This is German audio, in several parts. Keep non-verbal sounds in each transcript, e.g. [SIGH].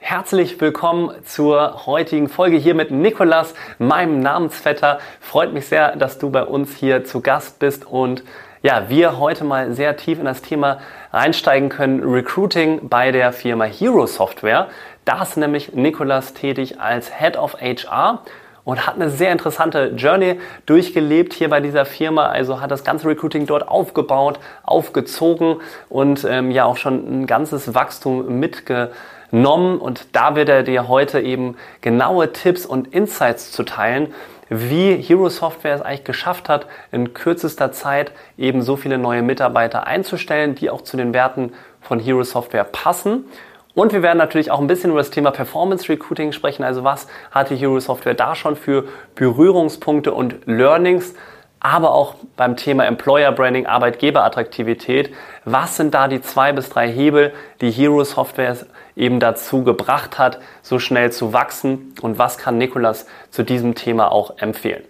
Herzlich willkommen zur heutigen Folge hier mit Nikolas, meinem Namensvetter. Freut mich sehr, dass du bei uns hier zu Gast bist und ja, wir heute mal sehr tief in das Thema einsteigen können. Recruiting bei der Firma Hero Software. Da ist nämlich Nikolas tätig als Head of HR und hat eine sehr interessante Journey durchgelebt hier bei dieser Firma. Also hat das ganze Recruiting dort aufgebaut, aufgezogen und ähm, ja auch schon ein ganzes Wachstum mitgebracht genommen und da wird er dir heute eben genaue Tipps und Insights zu teilen, wie Hero Software es eigentlich geschafft hat, in kürzester Zeit eben so viele neue Mitarbeiter einzustellen, die auch zu den Werten von Hero Software passen. Und wir werden natürlich auch ein bisschen über das Thema Performance Recruiting sprechen. Also was hatte Hero Software da schon für Berührungspunkte und Learnings? Aber auch beim Thema Employer Branding, Arbeitgeberattraktivität. Was sind da die zwei bis drei Hebel, die Hero Software eben dazu gebracht hat, so schnell zu wachsen? Und was kann Nikolas zu diesem Thema auch empfehlen?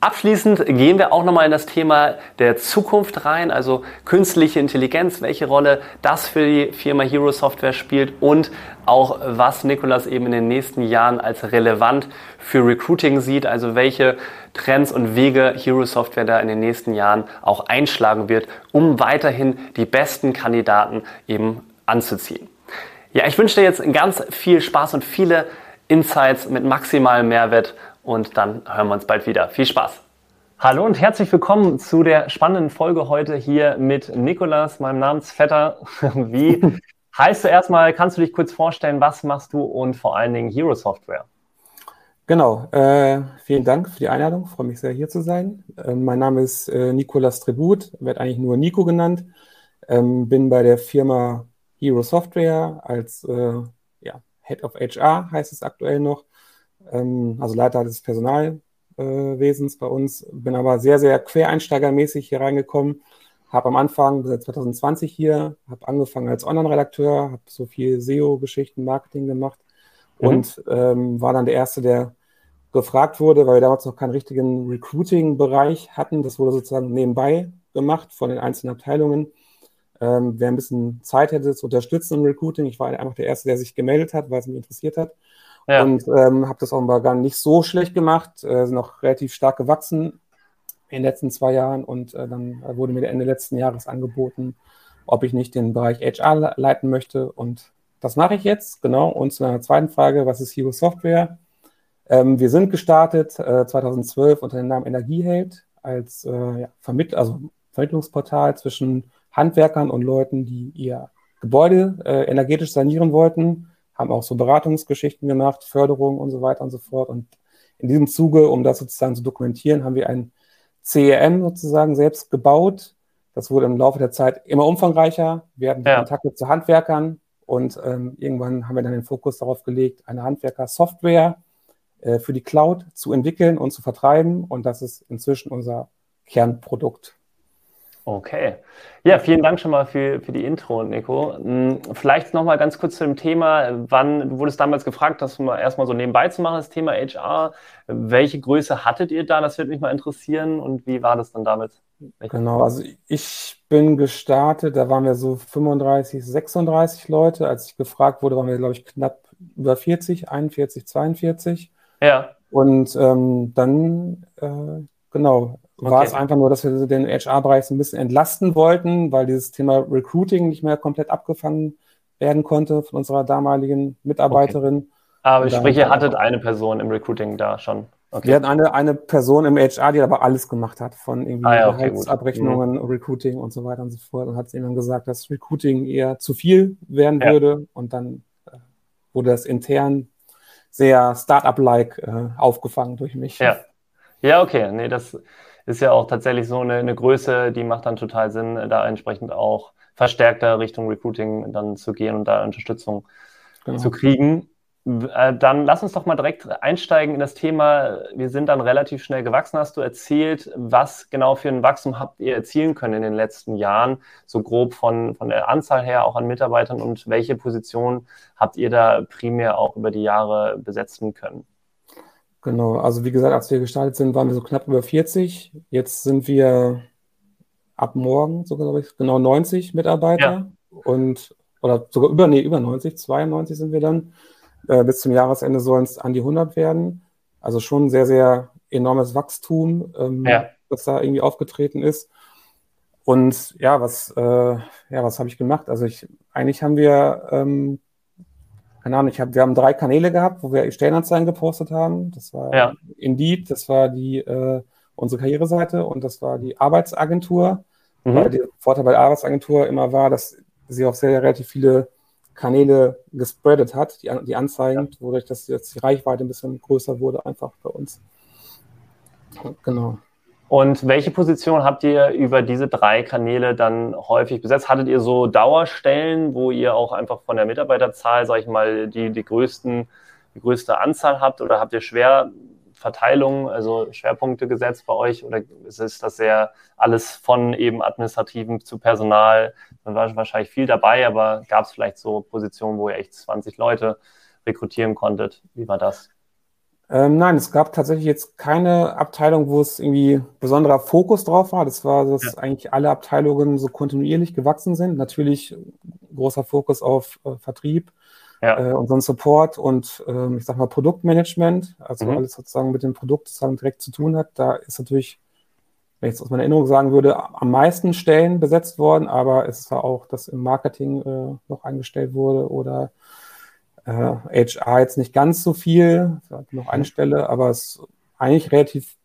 Abschließend gehen wir auch nochmal in das Thema der Zukunft rein, also künstliche Intelligenz, welche Rolle das für die Firma Hero Software spielt und auch was Nikolas eben in den nächsten Jahren als relevant für Recruiting sieht, also welche Trends und Wege Hero Software da in den nächsten Jahren auch einschlagen wird, um weiterhin die besten Kandidaten eben anzuziehen. Ja, ich wünsche dir jetzt ganz viel Spaß und viele Insights mit maximalem Mehrwert und dann hören wir uns bald wieder. Viel Spaß! Hallo und herzlich willkommen zu der spannenden Folge heute hier mit Nikolas, meinem Namensvetter. [LAUGHS] Wie heißt du erstmal, kannst du dich kurz vorstellen, was machst du und vor allen Dingen Hero Software? Genau, äh, vielen Dank für die Einladung, ich freue mich sehr hier zu sein. Äh, mein Name ist äh, Nikolas Tribut, werde eigentlich nur Nico genannt, ähm, bin bei der Firma Hero Software als äh, ja, Head of HR heißt es aktuell noch ähm, also Leiter des Personalwesens äh, bei uns, bin aber sehr, sehr quereinsteigermäßig hier reingekommen. Habe am Anfang, seit 2020 hier, habe angefangen als Online-Redakteur, habe so viel SEO-Geschichten, Marketing gemacht mhm. und ähm, war dann der Erste, der gefragt wurde, weil wir damals noch keinen richtigen Recruiting-Bereich hatten. Das wurde sozusagen nebenbei gemacht von den einzelnen Abteilungen. Ähm, wer ein bisschen Zeit hätte zu unterstützen im Recruiting, ich war einfach der Erste, der sich gemeldet hat, weil es mich interessiert hat. Ja. Und ähm, habe das auch mal gar nicht so schlecht gemacht, äh, sind noch relativ stark gewachsen in den letzten zwei Jahren und äh, dann wurde mir Ende letzten Jahres angeboten, ob ich nicht den Bereich HR leiten möchte und das mache ich jetzt, genau. Und zu einer zweiten Frage, was ist Hero Software? Ähm, wir sind gestartet äh, 2012 unter dem Namen Energieheld als äh, ja, Vermitt also Vermittlungsportal zwischen Handwerkern und Leuten, die ihr Gebäude äh, energetisch sanieren wollten haben auch so Beratungsgeschichten gemacht, Förderung und so weiter und so fort. Und in diesem Zuge, um das sozusagen zu dokumentieren, haben wir ein CEM sozusagen selbst gebaut. Das wurde im Laufe der Zeit immer umfangreicher. Wir hatten ja. Kontakte zu Handwerkern und ähm, irgendwann haben wir dann den Fokus darauf gelegt, eine Handwerker-Software äh, für die Cloud zu entwickeln und zu vertreiben. Und das ist inzwischen unser Kernprodukt. Okay. Ja, vielen Dank schon mal für, für die Intro, Nico. Hm, vielleicht noch mal ganz kurz zu dem Thema. Wann, du wurdest damals gefragt, das mal erstmal so nebenbei zu machen, das Thema HR. Welche Größe hattet ihr da? Das würde mich mal interessieren. Und wie war das dann damals? Genau, also ich bin gestartet, da waren wir so 35, 36 Leute. Als ich gefragt wurde, waren wir, glaube ich, knapp über 40, 41, 42. Ja. Und ähm, dann, äh, genau, Okay. War es einfach nur, dass wir den HR-Bereich so ein bisschen entlasten wollten, weil dieses Thema Recruiting nicht mehr komplett abgefangen werden konnte von unserer damaligen Mitarbeiterin. Okay. Aber sprich, ihr hattet eine Person im Recruiting da schon. Okay. Wir hatten eine, eine Person im HR, die aber alles gemacht hat, von irgendwie ah, ja, okay, Gehaltsabrechnungen, mhm. Recruiting und so weiter und so fort. Und hat sie dann gesagt, dass Recruiting eher zu viel werden ja. würde. Und dann äh, wurde das intern sehr Startup-like äh, aufgefangen durch mich. Ja. Ja, okay. Nee, das ist ja auch tatsächlich so eine, eine Größe, die macht dann total Sinn, da entsprechend auch verstärkter Richtung Recruiting dann zu gehen und da Unterstützung genau. zu kriegen. Äh, dann lass uns doch mal direkt einsteigen in das Thema. Wir sind dann relativ schnell gewachsen, hast du erzählt. Was genau für ein Wachstum habt ihr erzielen können in den letzten Jahren? So grob von, von der Anzahl her auch an Mitarbeitern und welche Position habt ihr da primär auch über die Jahre besetzen können? Genau, also wie gesagt, als wir gestartet sind, waren wir so knapp über 40. Jetzt sind wir ab morgen sogar, glaube ich, genau 90 Mitarbeiter. Ja. Und, oder sogar über, nee, über 90, 92 sind wir dann. Äh, bis zum Jahresende sollen es an die 100 werden. Also schon sehr, sehr enormes Wachstum, ähm, ja. das da irgendwie aufgetreten ist. Und ja, was, äh, ja, was habe ich gemacht? Also ich, eigentlich haben wir, ähm, keine Ahnung, ich hab, wir haben drei Kanäle gehabt, wo wir Stellenanzeigen gepostet haben. Das war ja. Indeed, das war die äh, unsere Karriereseite und das war die Arbeitsagentur. Mhm. Weil der Vorteil bei der Arbeitsagentur immer war, dass sie auch sehr relativ viele Kanäle gespreadet hat, die, die Anzeigen, ja. wodurch das jetzt die Reichweite ein bisschen größer wurde, einfach bei uns. Genau. Und welche Position habt ihr über diese drei Kanäle dann häufig besetzt? Hattet ihr so Dauerstellen, wo ihr auch einfach von der Mitarbeiterzahl, sag ich mal, die, die, größten, die größte Anzahl habt oder habt ihr schwer Verteilung, also Schwerpunkte gesetzt bei euch oder ist das sehr alles von eben administrativen zu Personal? Da war wahrscheinlich viel dabei, aber gab es vielleicht so Positionen, wo ihr echt 20 Leute rekrutieren konntet? Wie war das? Ähm, nein, es gab tatsächlich jetzt keine Abteilung, wo es irgendwie besonderer Fokus drauf war. Das war, dass ja. eigentlich alle Abteilungen so kontinuierlich gewachsen sind. Natürlich großer Fokus auf äh, Vertrieb, ja. äh, unseren Support und äh, ich sag mal Produktmanagement, also mhm. alles sozusagen mit dem Produkt sozusagen direkt zu tun hat. Da ist natürlich, wenn ich jetzt aus meiner Erinnerung sagen würde, am meisten Stellen besetzt worden, aber es war auch, dass im Marketing äh, noch eingestellt wurde oder äh, HR jetzt nicht ganz so viel, noch eine. Stelle, aber es ist eigentlich relativ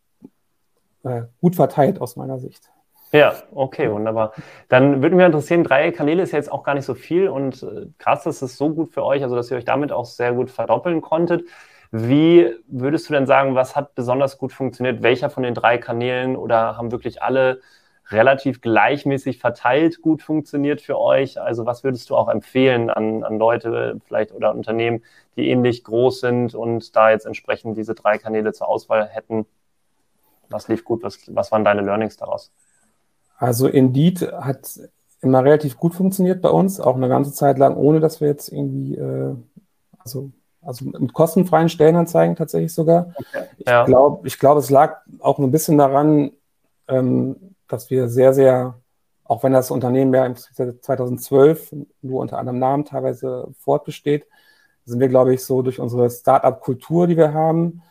äh, gut verteilt aus meiner Sicht. Ja, okay, wunderbar. Dann würde mich interessieren, drei Kanäle ist ja jetzt auch gar nicht so viel und äh, krass, dass es so gut für euch, also dass ihr euch damit auch sehr gut verdoppeln konntet. Wie würdest du denn sagen, was hat besonders gut funktioniert? Welcher von den drei Kanälen oder haben wirklich alle relativ gleichmäßig verteilt gut funktioniert für euch? Also was würdest du auch empfehlen an, an Leute vielleicht oder Unternehmen, die ähnlich groß sind und da jetzt entsprechend diese drei Kanäle zur Auswahl hätten? Was lief gut? Was, was waren deine Learnings daraus? Also Indeed hat immer relativ gut funktioniert bei uns, auch eine ganze Zeit lang, ohne dass wir jetzt irgendwie, äh, also, also mit kostenfreien Stellenanzeigen tatsächlich sogar. Okay. Ich ja. glaube, ich glaub, es lag auch ein bisschen daran, ähm, dass wir sehr, sehr, auch wenn das Unternehmen ja 2012 nur unter anderem Namen teilweise fortbesteht, sind wir, glaube ich, so durch unsere Startup-Kultur, die wir haben,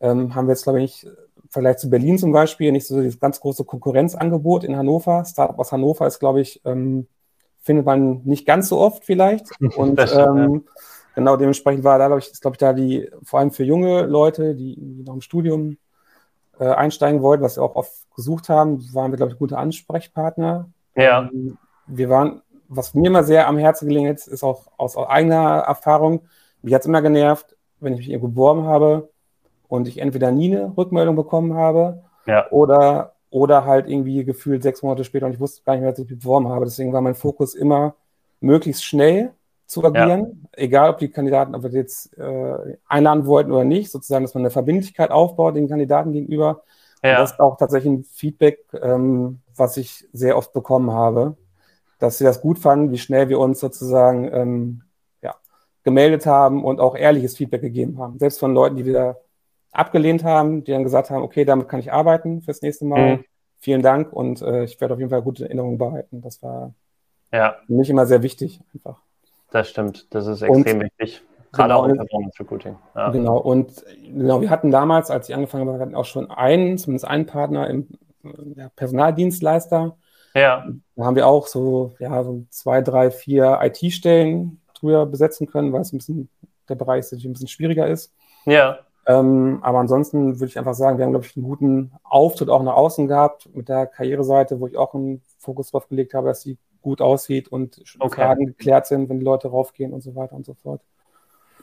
ähm, haben wir jetzt, glaube ich, Vergleich zu Berlin zum Beispiel nicht so das ganz große Konkurrenzangebot in Hannover. Startup aus Hannover ist, glaube ich, ähm, findet man nicht ganz so oft vielleicht. [LAUGHS] Und stimmt, ähm, ja. genau dementsprechend war da, glaube ich, ist, glaube ich, da die, vor allem für junge Leute, die noch im Studium äh, einsteigen wollten, was wir auch oft gesucht haben, waren wir, glaube ich, gute Ansprechpartner. Ja. Ähm, wir waren, was mir immer sehr am Herzen gelegen ist, ist auch aus eigener Erfahrung, mich hat es immer genervt, wenn ich mich irgendwo beworben habe, und ich entweder nie eine Rückmeldung bekommen habe ja. oder, oder halt irgendwie gefühlt sechs Monate später und ich wusste gar nicht mehr, dass ich mich beworben habe. Deswegen war mein Fokus immer, möglichst schnell zu agieren, ja. egal ob die Kandidaten, ob wir jetzt äh, einladen wollten oder nicht, sozusagen, dass man eine Verbindlichkeit aufbaut den Kandidaten gegenüber. Ja. Und das ist auch tatsächlich ein Feedback, ähm, was ich sehr oft bekommen habe, dass sie das gut fanden, wie schnell wir uns sozusagen ähm, ja, gemeldet haben und auch ehrliches Feedback gegeben haben. Selbst von Leuten, die wir abgelehnt haben, die dann gesagt haben, okay, damit kann ich arbeiten fürs nächste Mal. Mhm. Vielen Dank und äh, ich werde auf jeden Fall gute Erinnerungen behalten. Das war ja. für mich immer sehr wichtig einfach. Das stimmt, das ist extrem und, wichtig. Gerade genau, auch im Performance Recruiting. Ja. Genau, und genau, wir hatten damals, als ich angefangen habe, hatten auch schon einen, zumindest einen Partner im ja, Personaldienstleister. Ja. Da haben wir auch so, ja, so zwei, drei, vier IT-Stellen früher besetzen können, weil es ein bisschen, der Bereich ein bisschen schwieriger ist. Ja. Ähm, aber ansonsten würde ich einfach sagen, wir haben, glaube ich, einen guten Auftritt auch nach außen gehabt mit der Karriereseite, wo ich auch einen Fokus drauf gelegt habe, dass sie gut aussieht und okay. Fragen geklärt sind, wenn die Leute raufgehen und so weiter und so fort.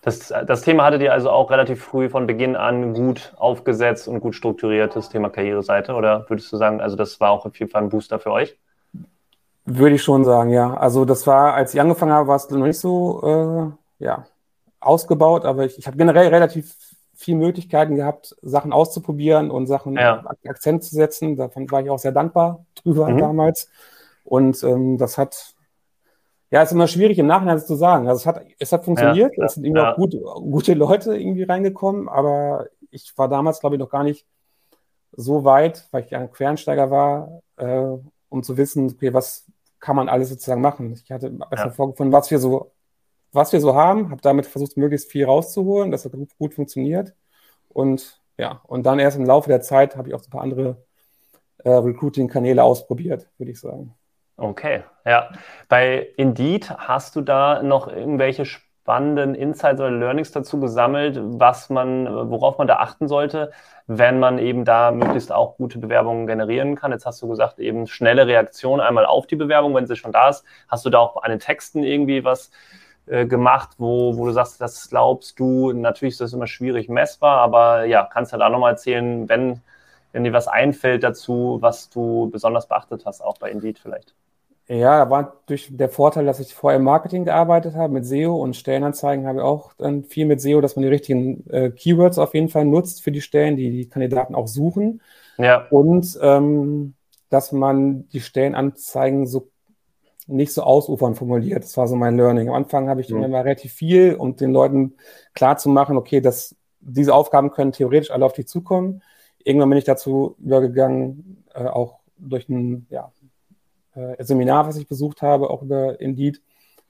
Das, das Thema hattet ihr also auch relativ früh von Beginn an gut aufgesetzt und gut strukturiert, das Thema Karriereseite, oder würdest du sagen, also das war auch auf jeden Fall ein Booster für euch? Würde ich schon sagen, ja. Also das war, als ich angefangen habe, war es noch nicht so, äh, ja, ausgebaut, aber ich, ich habe generell relativ viele Möglichkeiten gehabt, Sachen auszuprobieren und Sachen ja. Akzent zu setzen. Davon war ich auch sehr dankbar drüber mhm. damals. Und ähm, das hat, ja, ist immer schwierig im Nachhinein zu sagen. Also es hat, es hat funktioniert, ja, es sind irgendwie ja. auch gut, gute Leute irgendwie reingekommen, aber ich war damals, glaube ich, noch gar nicht so weit, weil ich ein Quereinsteiger war, äh, um zu wissen, okay, was kann man alles sozusagen machen. Ich hatte erst ja. vorgefunden, was wir so was wir so haben, habe damit versucht, möglichst viel rauszuholen. Das hat gut, gut funktioniert. Und ja, und dann erst im Laufe der Zeit habe ich auch so ein paar andere äh, Recruiting-Kanäle ausprobiert, würde ich sagen. Okay, ja. Bei Indeed hast du da noch irgendwelche spannenden Insights oder Learnings dazu gesammelt, was man, worauf man da achten sollte, wenn man eben da möglichst auch gute Bewerbungen generieren kann. Jetzt hast du gesagt, eben schnelle Reaktion einmal auf die Bewerbung, wenn sie schon da ist. Hast du da auch an den Texten irgendwie was äh, gemacht, wo, wo du sagst, das glaubst du, natürlich ist das immer schwierig messbar, aber ja, kannst du da nochmal erzählen, wenn, wenn dir was einfällt dazu, was du besonders beachtet hast, auch bei Indeed vielleicht. Ja, war durch der Vorteil, dass ich vorher im Marketing gearbeitet habe mit SEO und Stellenanzeigen habe ich auch dann viel mit SEO, dass man die richtigen äh, Keywords auf jeden Fall nutzt für die Stellen, die die Kandidaten auch suchen. Ja. Und ähm, dass man die Stellenanzeigen so nicht so ausufern formuliert. Das war so mein Learning. Am Anfang habe ich mhm. immer relativ viel, um den Leuten klar zu machen, okay, dass diese Aufgaben können theoretisch alle auf dich zukommen. Irgendwann bin ich dazu übergegangen, äh, auch durch ein ja, äh, Seminar, was ich besucht habe, auch über Indeed,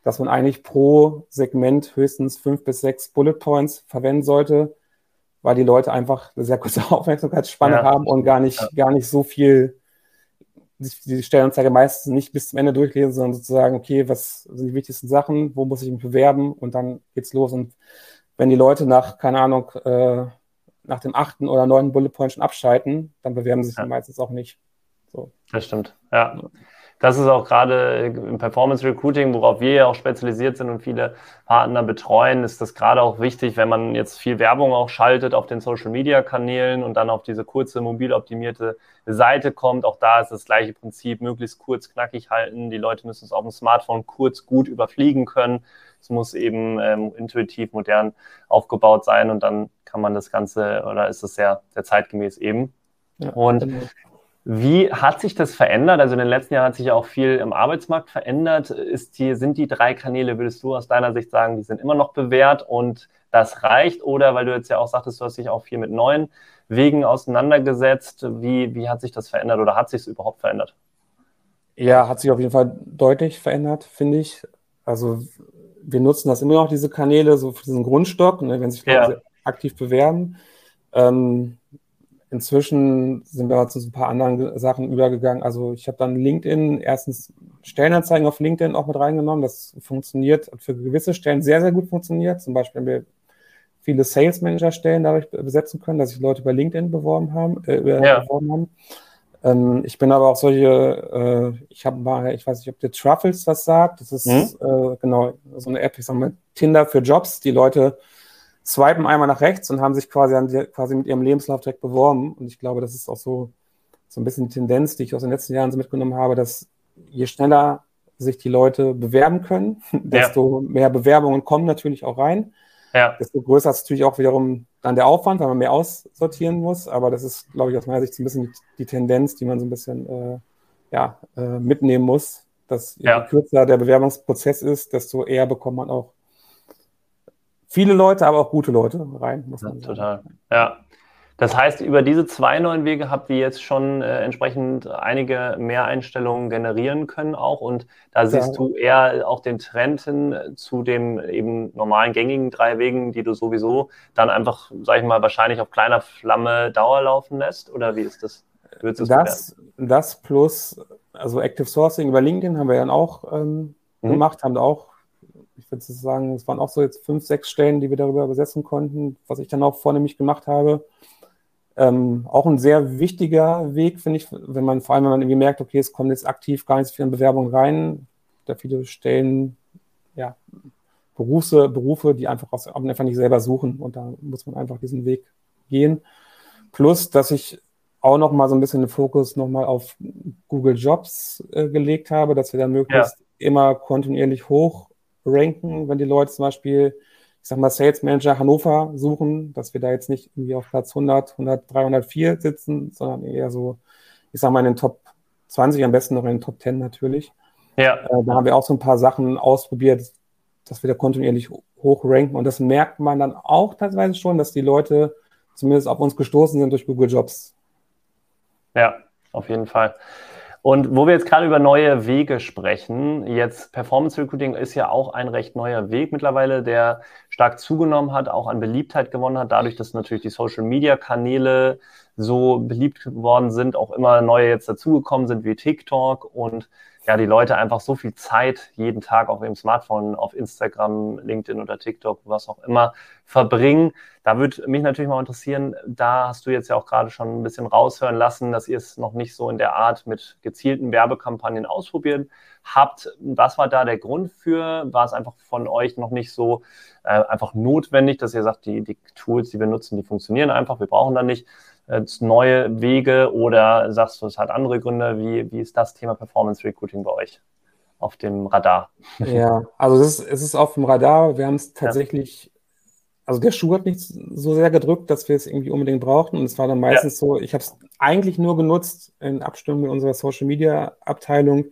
dass man eigentlich pro Segment höchstens fünf bis sechs Bullet Points verwenden sollte, weil die Leute einfach eine sehr kurze [LAUGHS] Aufmerksamkeitsspanne ja. haben und gar nicht, ja. gar nicht so viel die Stellenanzeige meistens nicht bis zum Ende durchlesen, sondern sozusagen, okay, was sind die wichtigsten Sachen, wo muss ich mich bewerben und dann geht's los. Und wenn die Leute nach, keine Ahnung, äh, nach dem achten oder neunten Bullet Point schon abschalten, dann bewerben sie sich ja. meistens auch nicht. So. Das stimmt, ja das ist auch gerade im Performance Recruiting, worauf wir ja auch spezialisiert sind und viele Partner betreuen, ist das gerade auch wichtig, wenn man jetzt viel Werbung auch schaltet auf den Social Media Kanälen und dann auf diese kurze mobil optimierte Seite kommt. Auch da ist das gleiche Prinzip, möglichst kurz knackig halten. Die Leute müssen es auf dem Smartphone kurz gut überfliegen können. Es muss eben ähm, intuitiv modern aufgebaut sein und dann kann man das Ganze oder ist es sehr, sehr zeitgemäß eben. Ja, und genau. Wie hat sich das verändert? Also in den letzten Jahren hat sich ja auch viel im Arbeitsmarkt verändert. Ist die, sind die drei Kanäle, würdest du aus deiner Sicht sagen, die sind immer noch bewährt und das reicht? Oder weil du jetzt ja auch sagtest, du hast dich auch viel mit neuen Wegen auseinandergesetzt. Wie, wie hat sich das verändert oder hat sich es überhaupt verändert? Ja, hat sich auf jeden Fall deutlich verändert, finde ich. Also wir nutzen das immer noch, diese Kanäle, so für diesen Grundstock, ne, wenn sich Leute ja. aktiv bewerben. Ähm, Inzwischen sind wir zu ein paar anderen Sachen übergegangen. Also ich habe dann LinkedIn, erstens Stellenanzeigen auf LinkedIn auch mit reingenommen. Das funktioniert für gewisse Stellen sehr, sehr gut funktioniert. Zum Beispiel haben wir viele Sales Manager Stellen dadurch besetzen können, dass sich Leute bei LinkedIn beworben haben. Äh, ja. beworben haben. Ähm, ich bin aber auch solche, äh, ich habe mal, ich weiß nicht, ob der Truffles was sagt. Das ist hm? äh, genau so eine App, ich sag mal, Tinder für Jobs. Die Leute swipen einmal nach rechts und haben sich quasi, an, quasi mit ihrem Lebenslauf direkt beworben. Und ich glaube, das ist auch so, so ein bisschen die Tendenz, die ich aus den letzten Jahren so mitgenommen habe, dass je schneller sich die Leute bewerben können, [LAUGHS] desto ja. mehr Bewerbungen kommen natürlich auch rein. Ja. Desto größer ist natürlich auch wiederum dann der Aufwand, weil man mehr aussortieren muss. Aber das ist, glaube ich, aus meiner Sicht so ein bisschen die Tendenz, die man so ein bisschen äh, ja, äh, mitnehmen muss, dass je ja. kürzer der Bewerbungsprozess ist, desto eher bekommt man auch viele Leute, aber auch gute Leute rein. Muss man ja, total. Ja. Das heißt, über diese zwei neuen Wege habt ihr jetzt schon äh, entsprechend einige Mehreinstellungen generieren können auch. Und da siehst ja. du eher auch den Trend hin zu dem eben normalen gängigen drei Wegen, die du sowieso dann einfach, sag ich mal, wahrscheinlich auf kleiner Flamme Dauer laufen lässt? Oder wie ist das? Das, das plus, also Active Sourcing über LinkedIn haben wir dann auch ähm, mhm. gemacht, haben auch ich würde sagen, es waren auch so jetzt fünf, sechs Stellen, die wir darüber besetzen konnten, was ich dann auch vornehmlich gemacht habe. Ähm, auch ein sehr wichtiger Weg, finde ich, wenn man vor allem, wenn man irgendwie merkt, okay, es kommt jetzt aktiv gar nicht so viel an Bewerbungen rein, da viele Stellen, ja, Berufe, Berufe, die einfach, aus, einfach nicht selber suchen und da muss man einfach diesen Weg gehen. Plus, dass ich auch noch mal so ein bisschen den Fokus noch mal auf Google Jobs äh, gelegt habe, dass wir da möglichst ja. immer kontinuierlich hoch ranken, wenn die Leute zum Beispiel ich sag mal, Sales Manager Hannover suchen, dass wir da jetzt nicht irgendwie auf Platz 100, 100, 304 sitzen, sondern eher so, ich sag mal, in den Top 20, am besten noch in den Top 10 natürlich. Ja. Äh, da haben wir auch so ein paar Sachen ausprobiert, dass wir da kontinuierlich hoch ranken. Und das merkt man dann auch teilweise schon, dass die Leute zumindest auf uns gestoßen sind durch Google Jobs. Ja, auf jeden Fall. Und wo wir jetzt gerade über neue Wege sprechen, jetzt Performance Recruiting ist ja auch ein recht neuer Weg mittlerweile, der stark zugenommen hat, auch an Beliebtheit gewonnen hat, dadurch, dass natürlich die Social Media Kanäle so beliebt geworden sind, auch immer neue jetzt dazugekommen sind wie TikTok und ja, die Leute einfach so viel Zeit jeden Tag auf ihrem Smartphone, auf Instagram, LinkedIn oder TikTok, was auch immer, verbringen. Da würde mich natürlich mal interessieren, da hast du jetzt ja auch gerade schon ein bisschen raushören lassen, dass ihr es noch nicht so in der Art mit gezielten Werbekampagnen ausprobiert habt. Was war da der Grund für? War es einfach von euch noch nicht so äh, einfach notwendig, dass ihr sagt, die, die Tools, die wir nutzen, die funktionieren einfach, wir brauchen da nicht neue Wege oder sagst du, es hat andere Gründe? Wie, wie ist das Thema Performance Recruiting bei euch auf dem Radar? Ja, also es ist, es ist auf dem Radar. Wir haben es tatsächlich, ja. also der Schuh hat nicht so sehr gedrückt, dass wir es irgendwie unbedingt brauchten. Und es war dann meistens ja. so, ich habe es eigentlich nur genutzt in Abstimmung mit unserer Social Media Abteilung.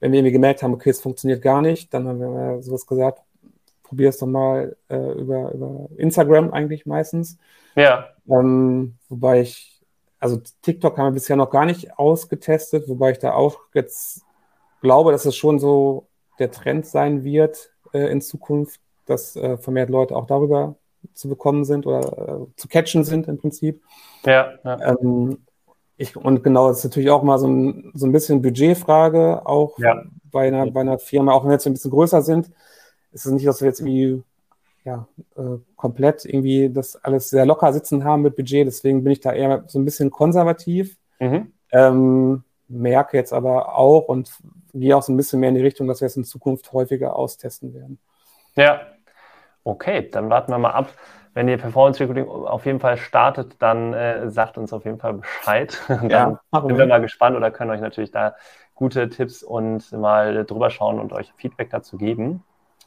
Wenn wir irgendwie gemerkt haben, okay, es funktioniert gar nicht, dann haben wir sowas gesagt, probier es doch mal äh, über, über Instagram eigentlich meistens. Ja. Ähm, wobei ich, also TikTok haben wir bisher noch gar nicht ausgetestet, wobei ich da auch jetzt glaube, dass es schon so der Trend sein wird äh, in Zukunft, dass äh, vermehrt Leute auch darüber zu bekommen sind oder äh, zu catchen sind im Prinzip. Ja. ja. Ähm, ich, und genau, das ist natürlich auch mal so ein, so ein bisschen Budgetfrage, auch ja. bei, einer, bei einer Firma, auch wenn wir jetzt ein bisschen größer sind, ist es nicht, dass wir jetzt irgendwie ja, äh, komplett irgendwie das alles sehr locker sitzen haben mit Budget. Deswegen bin ich da eher so ein bisschen konservativ. Mhm. Ähm, merke jetzt aber auch und gehe auch so ein bisschen mehr in die Richtung, dass wir es in Zukunft häufiger austesten werden. Ja, okay, dann warten wir mal ab. Wenn ihr Performance Recruiting auf jeden Fall startet, dann äh, sagt uns auf jeden Fall Bescheid. [LAUGHS] dann ja, sind wir mal gespannt oder können euch natürlich da gute Tipps und mal drüber schauen und euch Feedback dazu geben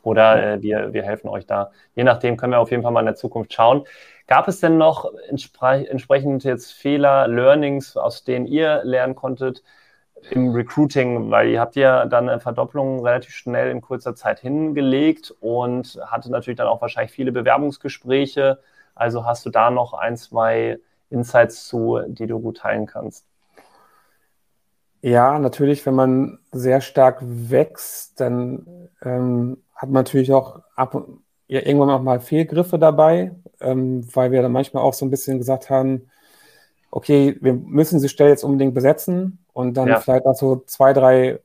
oder äh, wir, wir helfen euch da. Je nachdem können wir auf jeden Fall mal in der Zukunft schauen. Gab es denn noch entspre entsprechend jetzt Fehler, Learnings, aus denen ihr lernen konntet im Recruiting? Weil ihr habt ja dann eine Verdopplung relativ schnell in kurzer Zeit hingelegt und hatte natürlich dann auch wahrscheinlich viele Bewerbungsgespräche. Also hast du da noch ein, zwei Insights zu, die du gut teilen kannst? Ja, natürlich, wenn man sehr stark wächst, dann ähm, hat man natürlich auch ab und ja, irgendwann auch mal Fehlgriffe dabei, ähm, weil wir dann manchmal auch so ein bisschen gesagt haben, okay, wir müssen diese Stelle jetzt unbedingt besetzen und dann ja. vielleicht auch so zwei, drei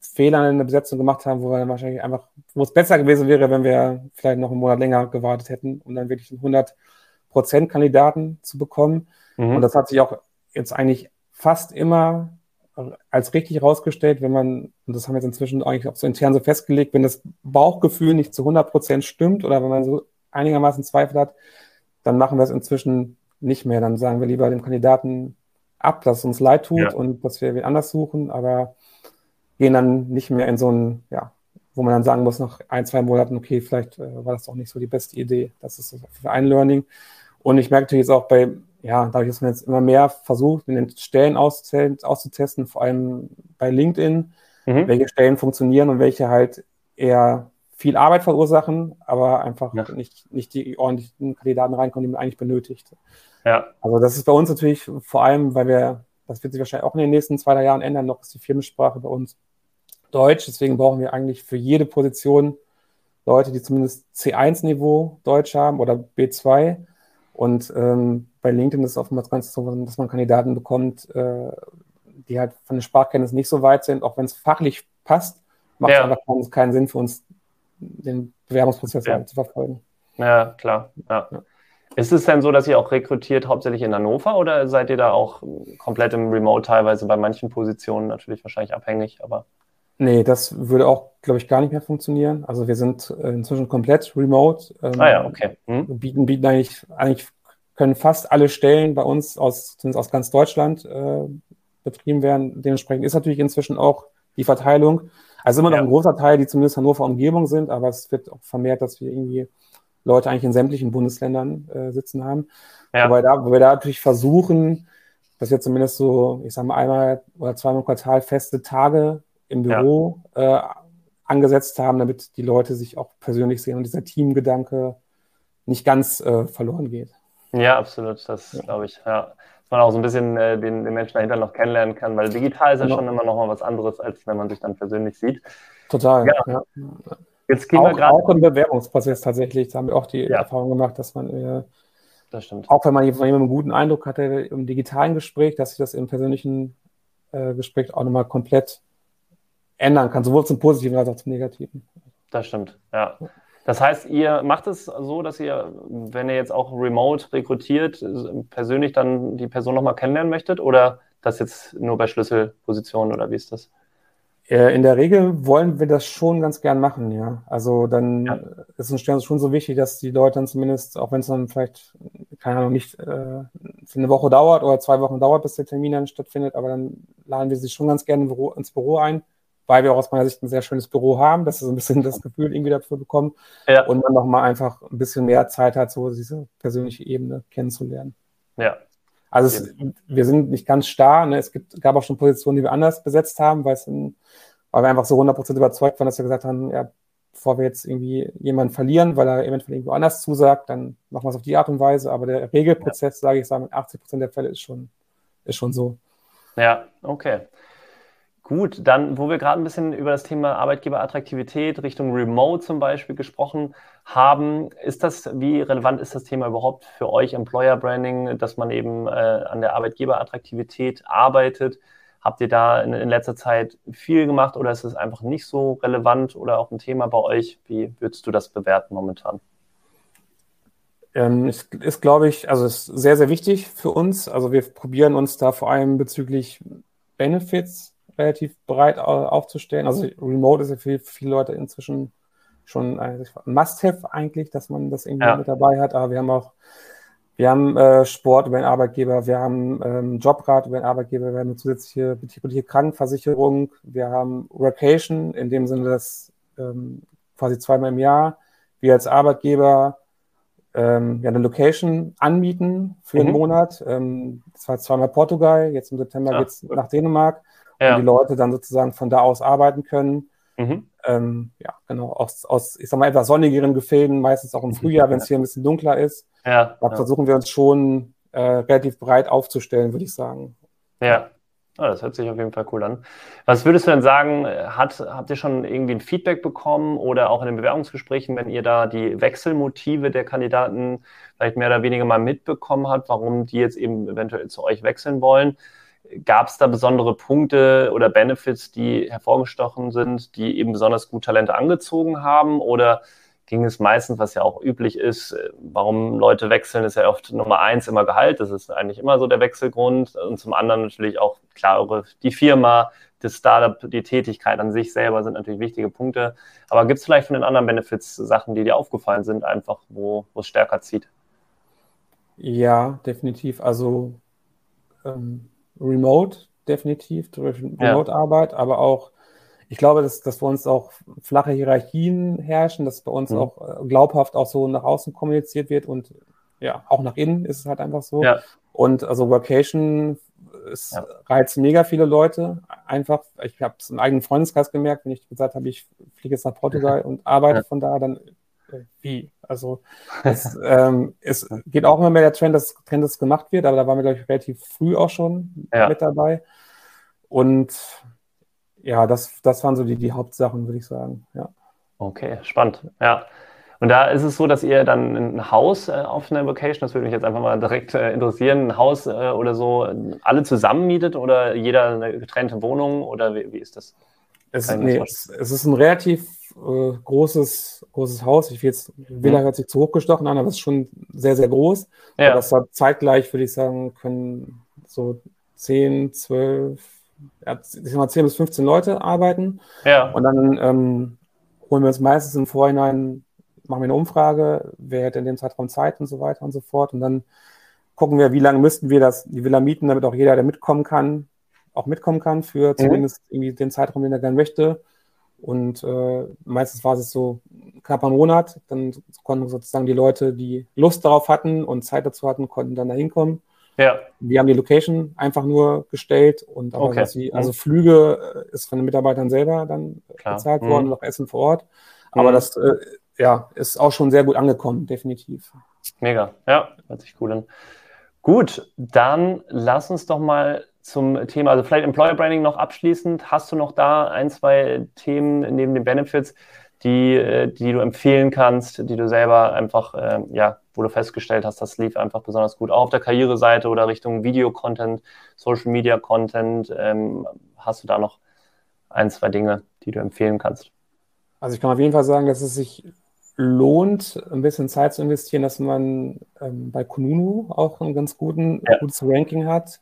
Fehler in der Besetzung gemacht haben, wo wir dann wahrscheinlich einfach, wo es besser gewesen wäre, wenn wir vielleicht noch einen Monat länger gewartet hätten, um dann wirklich einen 100% Kandidaten zu bekommen. Mhm. Und das hat sich auch jetzt eigentlich fast immer als richtig herausgestellt, wenn man, und das haben wir jetzt inzwischen eigentlich auch so intern so festgelegt, wenn das Bauchgefühl nicht zu 100 Prozent stimmt oder wenn man so einigermaßen Zweifel hat, dann machen wir es inzwischen nicht mehr. Dann sagen wir lieber dem Kandidaten ab, dass es uns leid tut ja. und dass wir wen anders suchen, aber gehen dann nicht mehr in so ein, ja, wo man dann sagen muss, nach ein, zwei Monaten, okay, vielleicht äh, war das doch nicht so die beste Idee. Das ist für ein Learning. Und ich merke natürlich jetzt auch bei ja, dadurch, dass man jetzt immer mehr versucht, in den Stellen auszutesten, vor allem bei LinkedIn, mhm. welche Stellen funktionieren und welche halt eher viel Arbeit verursachen, aber einfach ja. nicht, nicht die ordentlichen Kandidaten reinkommen, die man eigentlich benötigt. Ja. Also das ist bei uns natürlich vor allem, weil wir, das wird sich wahrscheinlich auch in den nächsten zwei, drei Jahren ändern, noch ist die Firmensprache bei uns Deutsch. Deswegen brauchen wir eigentlich für jede Position Leute, die zumindest C1-Niveau Deutsch haben oder B2. Und ähm, bei LinkedIn ist es oftmals ganz so, dass man Kandidaten bekommt, äh, die halt von der Sprachkenntnis nicht so weit sind, auch wenn es fachlich passt, macht ja. es einfach keinen Sinn für uns, den Bewerbungsprozess ja. zu verfolgen. Ja, klar. Ja. ja. Ist es denn so, dass ihr auch rekrutiert hauptsächlich in Hannover oder seid ihr da auch komplett im Remote teilweise bei manchen Positionen natürlich wahrscheinlich abhängig, aber Nee, das würde auch, glaube ich, gar nicht mehr funktionieren. Also wir sind äh, inzwischen komplett remote. Ähm, ah ja, okay. Hm. Bieten, bieten eigentlich, eigentlich können fast alle Stellen bei uns aus, zumindest aus ganz Deutschland äh, betrieben werden. Dementsprechend ist natürlich inzwischen auch die Verteilung. Also immer noch ja. ein großer Teil, die zumindest Hannover Umgebung sind, aber es wird auch vermehrt, dass wir irgendwie Leute eigentlich in sämtlichen Bundesländern äh, sitzen haben. Ja. Wobei, da, wo wir da natürlich versuchen, dass wir zumindest so, ich sage mal, einmal oder zweimal im Quartal feste Tage im Büro ja. äh, angesetzt haben, damit die Leute sich auch persönlich sehen und dieser Teamgedanke nicht ganz äh, verloren geht. Ja, absolut. Das ja. glaube ich, ja. Dass man auch so ein bisschen äh, den, den, Menschen dahinter noch kennenlernen kann, weil digital ist ja genau. schon immer noch mal was anderes, als wenn man sich dann persönlich sieht. Total. Ja. Jetzt gehen auch, wir gerade. Auch im Bewerbungsprozess tatsächlich, da haben wir auch die Erfahrung gemacht, dass man äh, das stimmt. Auch wenn man von jemandem einen guten Eindruck hatte im digitalen Gespräch, dass sich das im persönlichen äh, Gespräch auch nochmal komplett ändern kann, sowohl zum Positiven als auch zum Negativen. Das stimmt, ja. Das heißt, ihr macht es so, dass ihr, wenn ihr jetzt auch remote rekrutiert, persönlich dann die Person nochmal kennenlernen möchtet oder das jetzt nur bei Schlüsselpositionen oder wie ist das? Äh, in der Regel wollen wir das schon ganz gern machen, ja. Also dann ja. ist uns schon so wichtig, dass die Leute dann zumindest, auch wenn es dann vielleicht, keine Ahnung, nicht äh, für eine Woche dauert oder zwei Wochen dauert, bis der Termin dann stattfindet, aber dann laden wir sie schon ganz gerne ins Büro ein, weil wir auch aus meiner Sicht ein sehr schönes Büro haben, dass sie so ein bisschen das Gefühl irgendwie dafür bekommen ja. und man nochmal einfach ein bisschen mehr Zeit hat, so diese persönliche Ebene kennenzulernen. Ja, also es, wir sind nicht ganz starr. Ne? Es gibt, gab auch schon Positionen, die wir anders besetzt haben, weil, es in, weil wir einfach so 100% überzeugt waren, dass wir gesagt haben, ja, bevor wir jetzt irgendwie jemanden verlieren, weil er eventuell irgendwo anders zusagt, dann machen wir es auf die Art und Weise. Aber der Regelprozess, ja. sage ich, sage mit 80% der Fälle ist schon, ist schon so. Ja, okay. Gut, dann, wo wir gerade ein bisschen über das Thema Arbeitgeberattraktivität Richtung Remote zum Beispiel gesprochen haben, ist das, wie relevant ist das Thema überhaupt für euch Employer Branding, dass man eben äh, an der Arbeitgeberattraktivität arbeitet? Habt ihr da in, in, letzter Zeit viel gemacht oder ist es einfach nicht so relevant oder auch ein Thema bei euch? Wie würdest du das bewerten momentan? Ähm, ist, ist glaube ich, also ist sehr, sehr wichtig für uns. Also wir probieren uns da vor allem bezüglich Benefits relativ breit aufzustellen. Also Remote ist ja für viele Leute inzwischen schon ein Must-Have eigentlich, dass man das irgendwie ja. mit dabei hat. Aber wir haben auch, wir haben äh, Sport über den Arbeitgeber, wir haben ähm, Jobrat über den Arbeitgeber, wir haben eine zusätzliche betriebliche Krankenversicherung, wir haben Workation, in dem Sinne, dass ähm, quasi zweimal im Jahr wir als Arbeitgeber ähm, ja, eine Location anmieten für mhm. einen Monat. Ähm, das war zweimal Portugal, jetzt im September ja. geht es nach Dänemark ja. und die Leute dann sozusagen von da aus arbeiten können. Mhm. Ähm, ja, genau, aus, aus, ich sag mal, etwas sonnigeren Gefilden, meistens auch im Frühjahr, wenn es hier ein bisschen dunkler ist. Ja, da ja. versuchen wir uns schon äh, relativ breit aufzustellen, würde ich sagen. Ja. Oh, das hört sich auf jeden Fall cool an. Was würdest du denn sagen, hat, habt ihr schon irgendwie ein Feedback bekommen oder auch in den Bewerbungsgesprächen, wenn ihr da die Wechselmotive der Kandidaten vielleicht mehr oder weniger mal mitbekommen habt, warum die jetzt eben eventuell zu euch wechseln wollen? Gab es da besondere Punkte oder Benefits, die hervorgestochen sind, die eben besonders gut Talente angezogen haben? Oder ging es meistens, was ja auch üblich ist, warum Leute wechseln, ist ja oft Nummer eins immer Gehalt. Das ist eigentlich immer so der Wechselgrund. Und zum anderen natürlich auch klar, die Firma, das Startup, die Tätigkeit an sich selber sind natürlich wichtige Punkte. Aber gibt es vielleicht von den anderen Benefits Sachen, die dir aufgefallen sind, einfach wo es stärker zieht? Ja, definitiv. Also ähm, Remote, definitiv, durch Remote-Arbeit, ja. aber auch, ich glaube, dass, dass bei uns auch flache Hierarchien herrschen, dass bei uns mhm. auch äh, glaubhaft auch so nach außen kommuniziert wird und ja, auch nach innen ist es halt einfach so. Ja. Und also Workation es ja. reizt mega viele Leute. Einfach, ich habe es im eigenen Freundeskreis gemerkt, wenn ich gesagt habe, ich fliege jetzt nach Portugal [LAUGHS] und arbeite ja. von da, dann wie. Also [LAUGHS] es, ähm, es geht auch immer mehr der Trend, dass Trend das gemacht wird, aber da waren wir, glaube ich, relativ früh auch schon ja. mit dabei. Und ja, das, das waren so die, die Hauptsachen, würde ich sagen. Ja. Okay, spannend. Ja. Und da ist es so, dass ihr dann ein Haus äh, auf einer Vacation, das würde mich jetzt einfach mal direkt äh, interessieren, ein Haus äh, oder so, alle zusammen mietet oder jeder eine getrennte Wohnung oder wie, wie ist das? Es, nee, es, es, ist ein relativ äh, großes, großes Haus. Ich will jetzt, Villa mhm. hört sich zu hochgestochen an, aber es ist schon sehr, sehr groß. Ja. das war zeitgleich, würde ich sagen, können so 10, 12, ja, ich sag mal 10 bis 15 Leute arbeiten. Ja. Und dann ähm, holen wir uns meistens im Vorhinein, machen wir eine Umfrage, wer hätte in dem Zeitraum Zeit und so weiter und so fort. Und dann gucken wir, wie lange müssten wir das, die Villa mieten, damit auch jeder, der mitkommen kann, auch mitkommen kann für mhm. zumindest irgendwie den Zeitraum, den er gerne möchte. Und äh, meistens war es so knapp ein Monat. Dann konnten sozusagen die Leute, die Lust darauf hatten und Zeit dazu hatten, konnten dann da hinkommen. Ja. Wir haben die Location einfach nur gestellt und aber okay. sie, also mhm. Flüge äh, ist von den Mitarbeitern selber dann Klar. bezahlt worden, mhm. noch Essen vor Ort. Aber mhm. das äh, ja, ist auch schon sehr gut angekommen, definitiv. Mega, ja, hört sich cool an. Gut, dann lass uns doch mal zum Thema, also vielleicht Employer Branding noch abschließend. Hast du noch da ein, zwei Themen neben den Benefits, die, äh, die du empfehlen kannst, die du selber einfach, äh, ja, wo du festgestellt hast, das lief einfach besonders gut, auch auf der Karriereseite oder Richtung Video-Content, Social-Media-Content, ähm, hast du da noch ein, zwei Dinge, die du empfehlen kannst? Also ich kann auf jeden Fall sagen, dass es sich lohnt, ein bisschen Zeit zu investieren, dass man ähm, bei Kununu auch ein ganz guten, ja. gutes Ranking hat.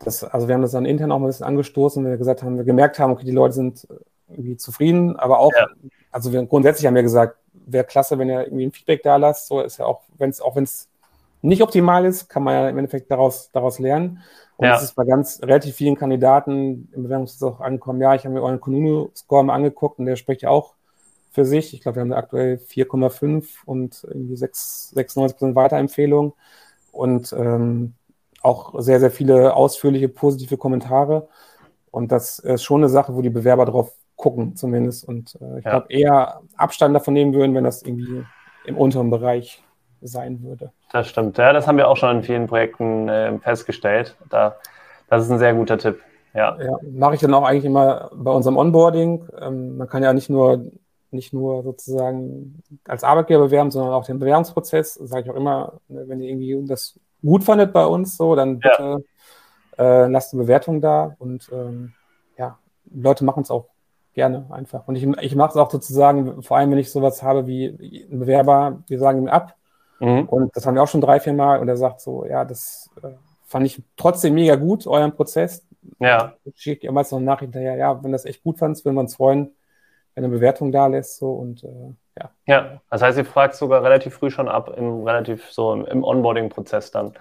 Das, also wir haben das dann intern auch mal ein bisschen angestoßen, weil wir gesagt haben, wir gemerkt haben, okay, die Leute sind irgendwie zufrieden, aber auch, ja. also wir, grundsätzlich haben wir gesagt, wäre klasse, wenn ihr irgendwie ein Feedback da lasst. So ist ja auch, wenn es, auch wenn es nicht optimal ist, kann man ja im Endeffekt daraus, daraus lernen. Und es ist bei ganz relativ vielen Kandidaten im Bewerbungsprozess auch angekommen, ja, ich habe mir euren Kununu-Score mal angeguckt und der spricht ja auch für sich. Ich glaube, wir haben aktuell 4,5 und irgendwie 6, 96 Prozent Weiterempfehlungen und ähm, auch sehr, sehr viele ausführliche positive Kommentare. Und das ist schon eine Sache, wo die Bewerber drauf gucken, zumindest. Und äh, ich ja. glaube, eher Abstand davon nehmen würden, wenn das irgendwie im unteren Bereich sein würde. Das stimmt. Ja, das haben wir auch schon in vielen Projekten äh, festgestellt. Da, das ist ein sehr guter Tipp. Ja. ja mache ich dann auch eigentlich immer bei unserem Onboarding. Ähm, man kann ja nicht nur nicht nur sozusagen als Arbeitgeber bewerben, sondern auch den Bewerbungsprozess. Sage ich auch immer, ne, wenn ihr irgendwie das gut fandet bei uns, so, dann bitte ja. äh, lasst eine Bewertung da. Und ähm, ja, Leute machen es auch gerne einfach. Und ich, ich mache es auch sozusagen, vor allem wenn ich sowas habe wie ein Bewerber, wir sagen ihm ab. Mhm. Und das haben wir auch schon drei, vier Mal. Und er sagt so, ja, das äh, fand ich trotzdem mega gut, euren Prozess. Ja. Ich schicke ihr meist noch eine Nachricht hinterher, ja, wenn das echt gut fandst, würden wir uns freuen, eine Bewertung da lässt. So, und äh, ja. Ja, das heißt, ihr fragt sogar relativ früh schon ab, im relativ so im Onboarding-Prozess dann.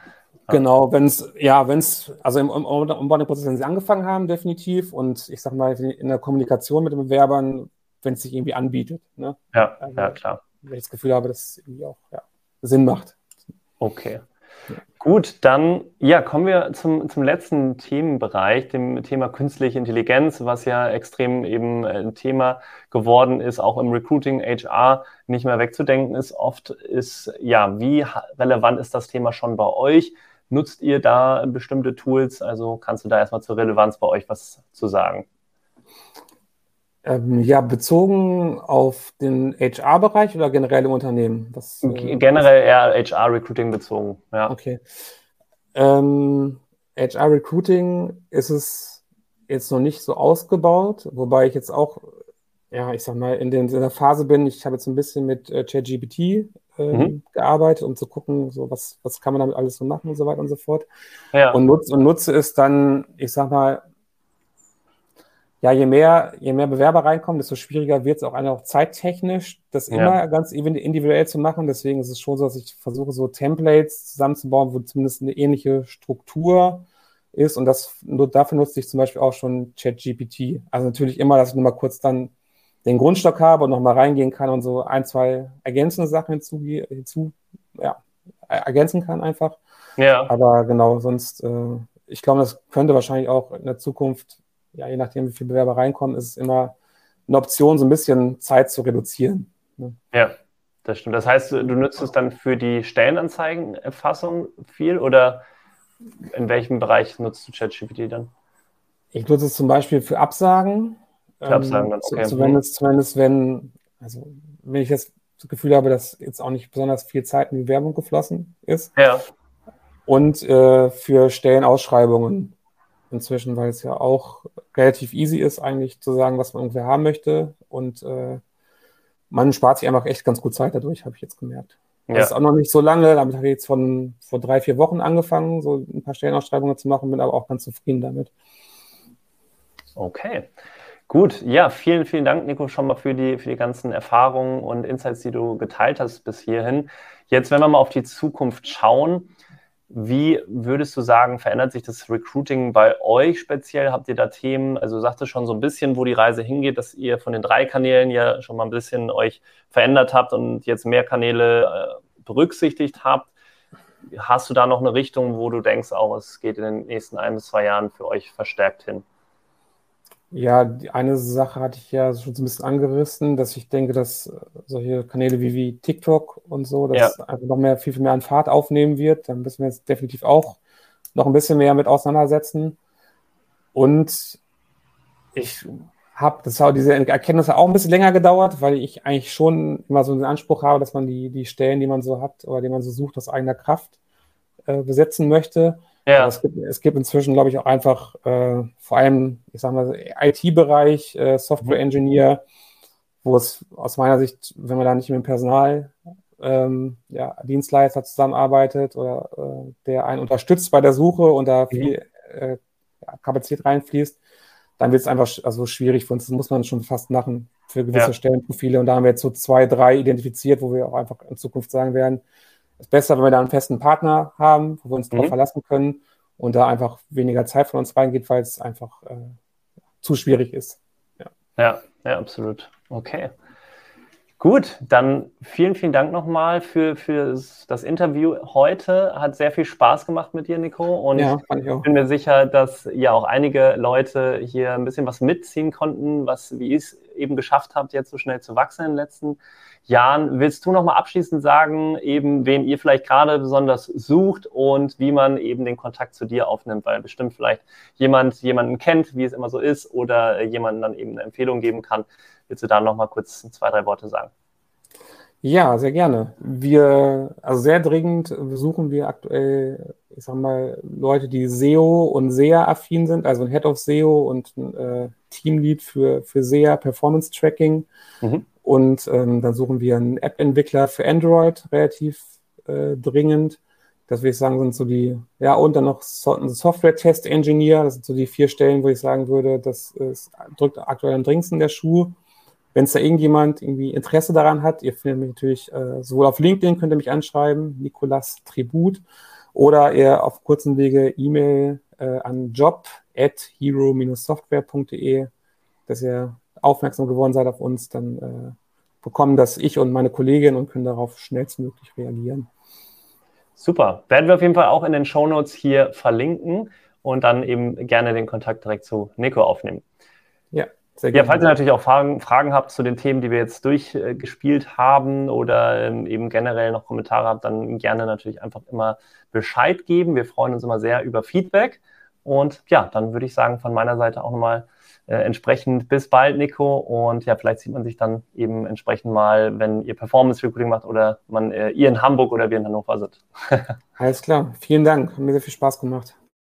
Genau, wenn es, ja, wenn es, also im, im Onboarding-Prozess, wenn sie angefangen haben, definitiv. Und ich sag mal, in der Kommunikation mit den Bewerbern, wenn es sich irgendwie anbietet. Ne? Ja, also, ja, klar. Wenn ich das Gefühl habe, dass es irgendwie auch ja, Sinn macht. Okay. Gut, dann ja, kommen wir zum, zum letzten Themenbereich, dem Thema künstliche Intelligenz, was ja extrem eben ein Thema geworden ist, auch im Recruiting, HR nicht mehr wegzudenken ist. Oft ist, ja, wie relevant ist das Thema schon bei euch? Nutzt ihr da bestimmte Tools? Also kannst du da erstmal zur Relevanz bei euch was zu sagen? Ähm, ja, bezogen auf den HR-Bereich oder generell im Unternehmen? Das, äh, generell eher HR-Recruiting bezogen, ja. Okay. Ähm, HR-Recruiting ist es jetzt noch nicht so ausgebaut, wobei ich jetzt auch, ja, ich sag mal, in, den, in der Phase bin, ich habe jetzt ein bisschen mit äh, ChatGPT äh, mhm. gearbeitet, um zu gucken, so was, was kann man damit alles so machen und so weiter und so fort. Ja. Und, nutze, und nutze es dann, ich sag mal, ja, je mehr, je mehr Bewerber reinkommen, desto schwieriger wird es auch, auch zeittechnisch, das ja. immer ganz individuell zu machen. Deswegen ist es schon so, dass ich versuche, so Templates zusammenzubauen, wo zumindest eine ähnliche Struktur ist. Und das, nur dafür nutze ich zum Beispiel auch schon ChatGPT. Also natürlich immer, dass ich nochmal kurz dann den Grundstock habe und nochmal reingehen kann und so ein, zwei ergänzende Sachen hinzu, hinzu ja, ergänzen kann einfach. Ja. Aber genau, sonst, äh, ich glaube, das könnte wahrscheinlich auch in der Zukunft ja, je nachdem, wie viele Bewerber reinkommen, ist es immer eine Option, so ein bisschen Zeit zu reduzieren. Ne? Ja, das stimmt. Das heißt, du nutzt es dann für die Stellenanzeigenerfassung viel oder in welchem Bereich nutzt du ChatGPT dann? Ich nutze es zum Beispiel für Absagen. Für Absagen dann, ähm, okay. Zumindest, zumindest wenn, also wenn ich das Gefühl habe, dass jetzt auch nicht besonders viel Zeit in die Werbung geflossen ist. Ja. Und äh, für Stellenausschreibungen inzwischen, weil es ja auch relativ easy ist, eigentlich zu sagen, was man ungefähr haben möchte. Und äh, man spart sich einfach echt ganz gut Zeit dadurch, habe ich jetzt gemerkt. Ja. Das ist auch noch nicht so lange, damit habe ich jetzt von vor drei, vier Wochen angefangen, so ein paar Stellenausschreibungen zu machen, bin aber auch ganz zufrieden damit. Okay. Gut, ja, vielen, vielen Dank, Nico, schon mal für die, für die ganzen Erfahrungen und Insights, die du geteilt hast bis hierhin. Jetzt, wenn wir mal auf die Zukunft schauen, Wie würdest du sagen, verändert sich das Recruiting bei euch speziell? Habt ihr da Themen, also sagte schon so ein bisschen, wo die Reise hingeht, dass ihr von den drei Kanälen ja schon mal ein bisschen euch verändert habt und jetzt mehr Kanäle äh, berücksichtigt habt. Hast du da noch eine Richtung, wo du denkst, auch es geht in den nächsten ein bis zwei Jahren für euch verstärkt hin? Ja, die eine Sache hatte ich ja schon so ein bisschen angerissen, dass ich denke, dass solche Kanäle wie, wie TikTok und so, dass ja. einfach noch mehr, viel, viel mehr an Fahrt aufnehmen wird. Da müssen wir jetzt definitiv auch noch ein bisschen mehr mit auseinandersetzen. Und ich habe, das hat diese Erkenntnis auch ein bisschen länger gedauert, weil ich eigentlich schon immer so einen Anspruch habe, dass man die, die Stellen, die man so hat oder die man so sucht, aus eigener Kraft äh, besetzen möchte. Ja. Es gibt, es gibt inzwischen, glaube ich, auch einfach äh, vor allem, ich sage mal, IT-Bereich, äh, Software-Engineer, wo es aus meiner Sicht, wenn man da nicht mit dem Personal ähm, ja, Dienstleister zusammenarbeitet oder äh, der einen unterstützt bei der Suche und da viel äh, Kapazität reinfließt, dann wird es einfach also schwierig für uns. Das muss man schon fast machen für gewisse ja. Stellenprofile. Und da haben wir jetzt so zwei, drei identifiziert, wo wir auch einfach in Zukunft sagen werden, ist besser, wenn wir da einen festen Partner haben, wo wir uns mhm. darauf verlassen können und da einfach weniger Zeit von uns reingeht, weil es einfach äh, zu schwierig ist. Ja. ja, ja, absolut. Okay. Gut, dann vielen, vielen Dank nochmal für, für das Interview heute. Hat sehr viel Spaß gemacht mit dir, Nico. Und ja, ich bin mir sicher, dass ja auch einige Leute hier ein bisschen was mitziehen konnten, was, wie es eben geschafft habt, jetzt so schnell zu wachsen in den letzten Jahren. Willst du nochmal abschließend sagen, eben, wen ihr vielleicht gerade besonders sucht und wie man eben den Kontakt zu dir aufnimmt, weil bestimmt vielleicht jemand jemanden kennt, wie es immer so ist, oder jemanden dann eben eine Empfehlung geben kann. Willst du da nochmal kurz zwei, drei Worte sagen? Ja, sehr gerne. Wir, also sehr dringend suchen wir aktuell, ich sag mal, Leute, die SEO und SEA-affin sind, also ein Head of SEO und ein äh, Teamlead für, für SEA Performance Tracking. Mhm. Und ähm, dann suchen wir einen App-Entwickler für Android relativ äh, dringend. Das würde ich sagen, sind so die, ja, und dann noch so, ein Software-Test-Engineer. Das sind so die vier Stellen, wo ich sagen würde, das ist, drückt aktuell am dringendsten der Schuh. Wenn es da irgendjemand irgendwie Interesse daran hat, ihr findet mich natürlich äh, sowohl auf LinkedIn, könnt ihr mich anschreiben, Nikolas Tribut, oder ihr auf kurzen Wege E-Mail äh, an job at hero-software.de, dass ihr aufmerksam geworden seid auf uns, dann äh, bekommen das ich und meine Kollegin und können darauf schnellstmöglich reagieren. Super. Werden wir auf jeden Fall auch in den Show Notes hier verlinken und dann eben gerne den Kontakt direkt zu Nico aufnehmen. Ja, sehr. Ja, falls ihr natürlich auch Fragen, Fragen habt zu den Themen, die wir jetzt durchgespielt haben oder ähm, eben generell noch Kommentare habt, dann gerne natürlich einfach immer Bescheid geben. Wir freuen uns immer sehr über Feedback. Und ja, dann würde ich sagen, von meiner Seite auch nochmal äh, entsprechend bis bald, Nico. Und ja, vielleicht sieht man sich dann eben entsprechend mal, wenn ihr Performance Recruiting macht oder man äh, ihr in Hamburg oder wir in Hannover sind. [LAUGHS] Alles klar. Vielen Dank. Hat mir sehr viel Spaß gemacht.